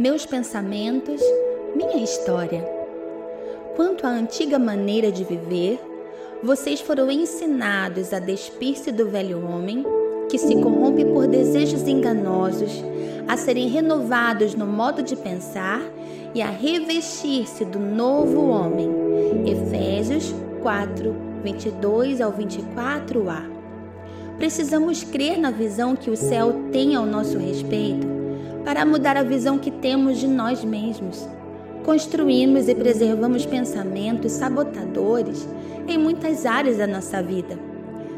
meus pensamentos, minha história. Quanto à antiga maneira de viver, vocês foram ensinados a despir-se do velho homem, que se corrompe por desejos enganosos, a serem renovados no modo de pensar e a revestir-se do novo homem. Efésios 4, 22 ao 24a. Precisamos crer na visão que o céu tem ao nosso respeito para mudar a visão que temos de nós mesmos. Construímos e preservamos pensamentos sabotadores em muitas áreas da nossa vida.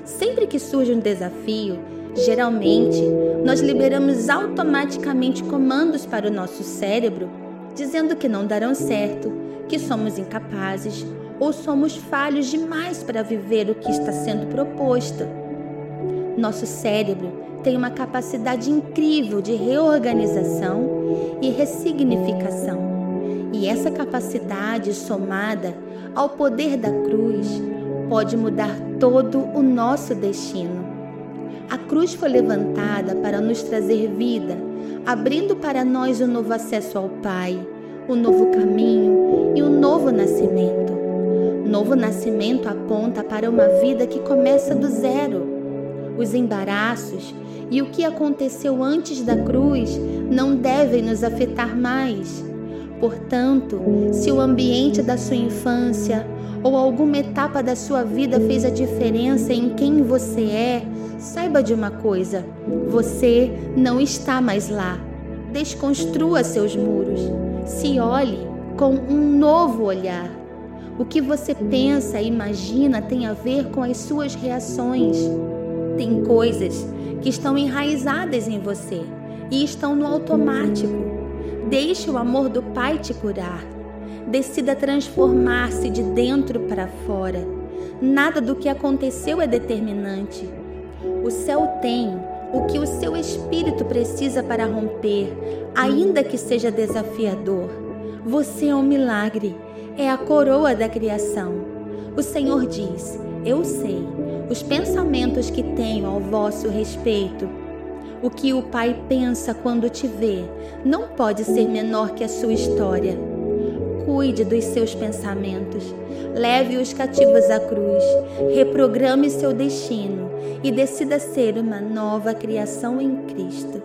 Sempre que surge um desafio, geralmente nós liberamos automaticamente comandos para o nosso cérebro, dizendo que não darão certo, que somos incapazes ou somos falhos demais para viver o que está sendo proposto. Nosso cérebro tem uma capacidade incrível de reorganização e ressignificação. E essa capacidade, somada ao poder da cruz, pode mudar todo o nosso destino. A cruz foi levantada para nos trazer vida, abrindo para nós o um novo acesso ao Pai, o um novo caminho e um novo nascimento. Novo nascimento aponta para uma vida que começa do zero. Os embaraços e o que aconteceu antes da cruz não devem nos afetar mais. Portanto, se o ambiente da sua infância ou alguma etapa da sua vida fez a diferença em quem você é, saiba de uma coisa: você não está mais lá. Desconstrua seus muros. Se olhe com um novo olhar. O que você pensa e imagina tem a ver com as suas reações. Tem coisas que estão enraizadas em você e estão no automático. Deixe o amor do Pai te curar. Decida transformar-se de dentro para fora. Nada do que aconteceu é determinante. O céu tem o que o seu espírito precisa para romper, ainda que seja desafiador. Você é um milagre, é a coroa da criação. O Senhor diz: Eu sei os pensamentos que tenho ao vosso respeito. O que o Pai pensa quando te vê não pode ser menor que a sua história. Cuide dos seus pensamentos, leve os cativos à cruz, reprograme seu destino e decida ser uma nova criação em Cristo.